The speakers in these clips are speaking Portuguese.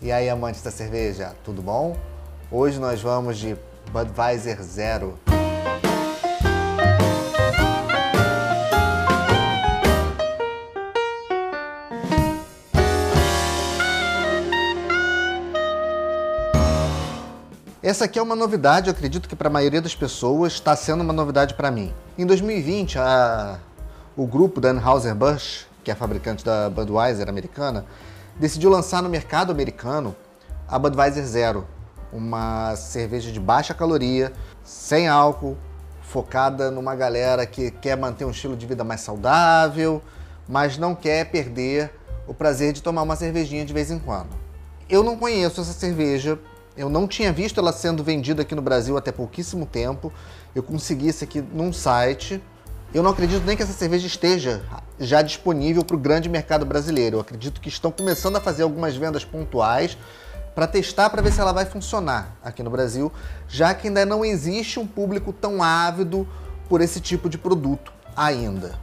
E aí, amantes da cerveja, tudo bom? Hoje nós vamos de Budweiser Zero. Essa aqui é uma novidade, eu acredito que para a maioria das pessoas está sendo uma novidade para mim. Em 2020, a... o grupo da Anheuser-Busch, que é fabricante da Budweiser americana, decidiu lançar no mercado americano a Budweiser Zero, uma cerveja de baixa caloria, sem álcool, focada numa galera que quer manter um estilo de vida mais saudável, mas não quer perder o prazer de tomar uma cervejinha de vez em quando. Eu não conheço essa cerveja, eu não tinha visto ela sendo vendida aqui no Brasil até pouquíssimo tempo. Eu consegui isso aqui num site. Eu não acredito nem que essa cerveja esteja já disponível para o grande mercado brasileiro. Eu acredito que estão começando a fazer algumas vendas pontuais para testar para ver se ela vai funcionar aqui no Brasil, já que ainda não existe um público tão ávido por esse tipo de produto ainda.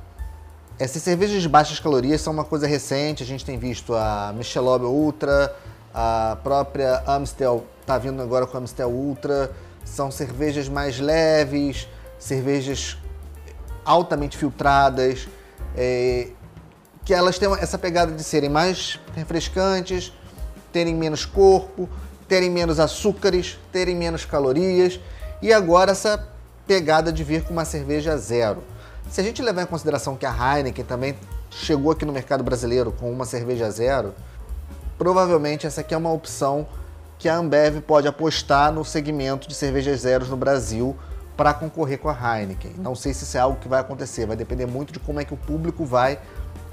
Essas cervejas de baixas calorias são uma coisa recente, a gente tem visto a Michelob Ultra, a própria Amstel está vindo agora com a Amstel Ultra, são cervejas mais leves, cervejas altamente filtradas, é, que elas têm essa pegada de serem mais refrescantes, terem menos corpo, terem menos açúcares, terem menos calorias e agora essa pegada de vir com uma cerveja zero. Se a gente levar em consideração que a Heineken também chegou aqui no mercado brasileiro com uma cerveja zero, provavelmente essa aqui é uma opção que a Ambev pode apostar no segmento de cervejas zeros no Brasil para concorrer com a Heineken. Não sei se isso é algo que vai acontecer, vai depender muito de como é que o público vai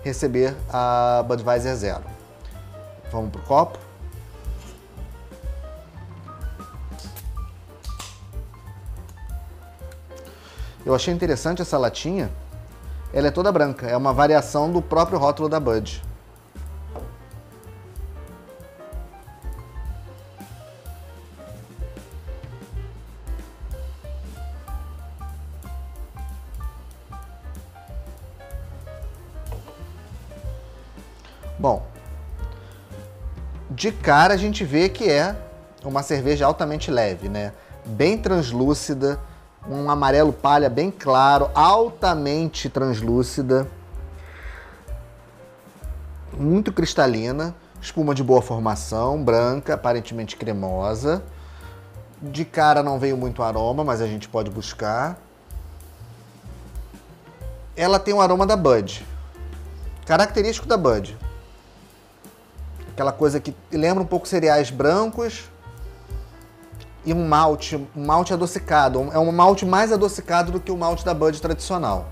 receber a Budweiser Zero. Vamos pro copo? Eu achei interessante essa latinha. Ela é toda branca, é uma variação do próprio rótulo da Bud. Bom, de cara a gente vê que é uma cerveja altamente leve, né? Bem translúcida, um amarelo palha bem claro, altamente translúcida, muito cristalina, espuma de boa formação, branca, aparentemente cremosa. De cara não veio muito aroma, mas a gente pode buscar. Ela tem um aroma da Bud, característico da Bud. Aquela coisa que lembra um pouco cereais brancos, e um malte, um malte adocicado. É um malte mais adocicado do que o malte da Bud tradicional.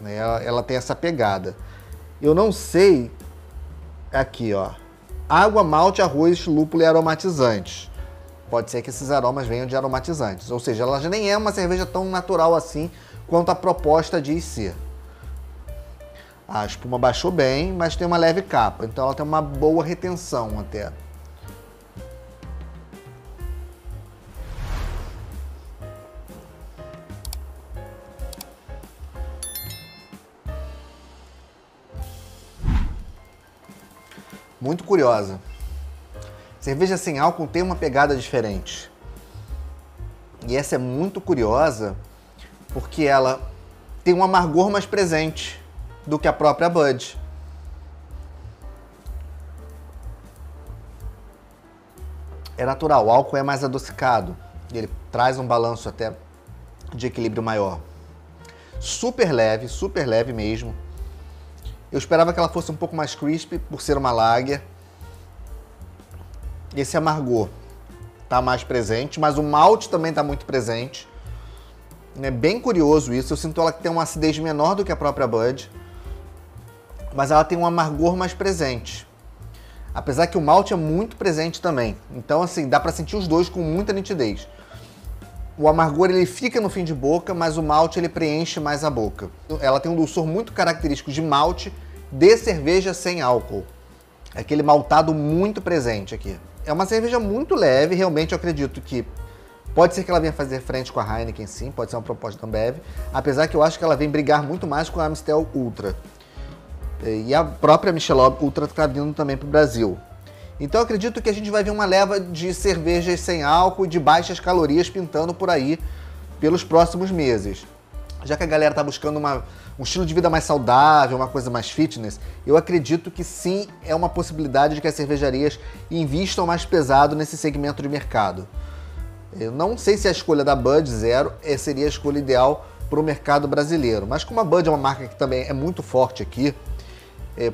Né, ela, ela tem essa pegada. Eu não sei. Aqui, ó. Água, malte, arroz, lúpulo e aromatizantes. Pode ser que esses aromas venham de aromatizantes. Ou seja, ela já nem é uma cerveja tão natural assim quanto a proposta diz ser. A espuma baixou bem, mas tem uma leve capa, então ela tem uma boa retenção até. Muito curiosa. Cerveja sem álcool tem uma pegada diferente. E essa é muito curiosa porque ela tem um amargor mais presente do que a própria Bud. É natural, o álcool é mais adocicado, ele traz um balanço até de equilíbrio maior. Super leve, super leve mesmo. Eu esperava que ela fosse um pouco mais crispy por ser uma lager. Esse amargor tá mais presente, mas o malte também tá muito presente. É bem curioso isso. Eu sinto ela que tem uma acidez menor do que a própria Bud mas ela tem um amargor mais presente. Apesar que o malte é muito presente também. Então, assim, dá para sentir os dois com muita nitidez. O amargor ele fica no fim de boca, mas o malte ele preenche mais a boca. Ela tem um dulçor muito característico de malte de cerveja sem álcool. É aquele maltado muito presente aqui. É uma cerveja muito leve, realmente eu acredito que pode ser que ela venha fazer frente com a Heineken sim, pode ser uma proposta da Ambev, apesar que eu acho que ela vem brigar muito mais com a Amstel Ultra. E a própria Michelob Ultra está vindo também para o Brasil. Então acredito que a gente vai ver uma leva de cervejas sem álcool e de baixas calorias pintando por aí pelos próximos meses. Já que a galera está buscando uma, um estilo de vida mais saudável, uma coisa mais fitness, eu acredito que sim é uma possibilidade de que as cervejarias invistam mais pesado nesse segmento de mercado. Eu não sei se a escolha da Bud Zero eh, seria a escolha ideal para o mercado brasileiro, mas como a Bud é uma marca que também é muito forte aqui, é,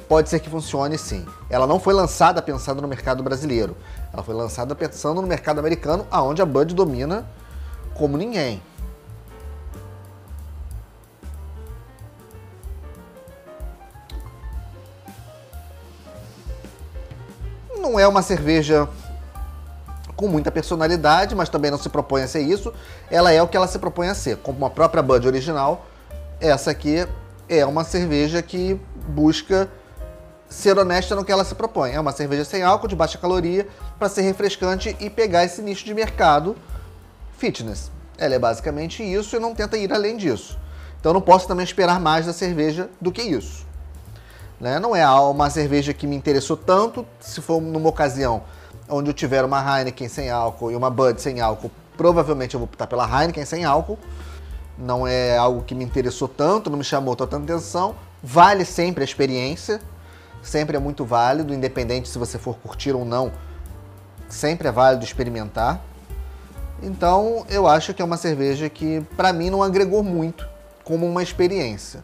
pode ser que funcione sim. Ela não foi lançada pensando no mercado brasileiro, ela foi lançada pensando no mercado americano, aonde a Bud domina como ninguém. Não é uma cerveja com muita personalidade, mas também não se propõe a ser isso. Ela é o que ela se propõe a ser. Como a própria Bud original, essa aqui é uma cerveja que busca ser honesta no que ela se propõe. É uma cerveja sem álcool, de baixa caloria, para ser refrescante e pegar esse nicho de mercado fitness. Ela é basicamente isso e não tenta ir além disso. Então não posso também esperar mais da cerveja do que isso. Né? Não é uma cerveja que me interessou tanto, se for numa ocasião onde eu tiver uma Heineken sem álcool e uma Bud sem álcool, provavelmente eu vou optar pela Heineken sem álcool. Não é algo que me interessou tanto, não me chamou tanta atenção. Vale sempre a experiência, sempre é muito válido, independente se você for curtir ou não, sempre é válido experimentar. Então, eu acho que é uma cerveja que, para mim, não agregou muito como uma experiência.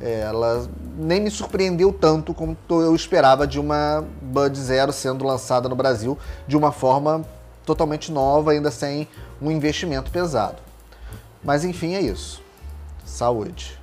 Ela nem me surpreendeu tanto como eu esperava de uma Bud Zero sendo lançada no Brasil de uma forma totalmente nova, ainda sem um investimento pesado. Mas enfim, é isso. Saúde.